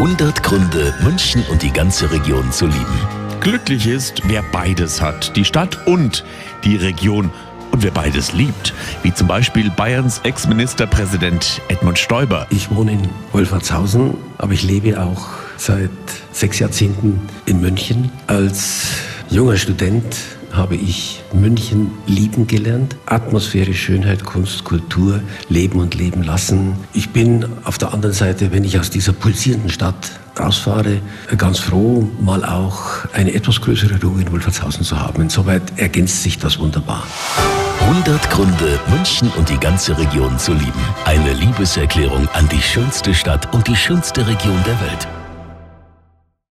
100 Gründe, München und die ganze Region zu lieben. Glücklich ist, wer beides hat, die Stadt und die Region. Und wer beides liebt, wie zum Beispiel Bayerns Ex-Ministerpräsident Edmund Stoiber. Ich wohne in Wolfertshausen, aber ich lebe auch seit sechs Jahrzehnten in München. Als junger Student habe ich München lieben gelernt. Atmosphäre, Schönheit, Kunst, Kultur, Leben und Leben lassen. Ich bin auf der anderen Seite, wenn ich aus dieser pulsierenden Stadt rausfahre, ganz froh, mal auch eine etwas größere Ruhe in Wolfertshausen zu haben. Insoweit ergänzt sich das wunderbar. 100 Gründe, München und die ganze Region zu lieben. Eine Liebeserklärung an die schönste Stadt und die schönste Region der Welt.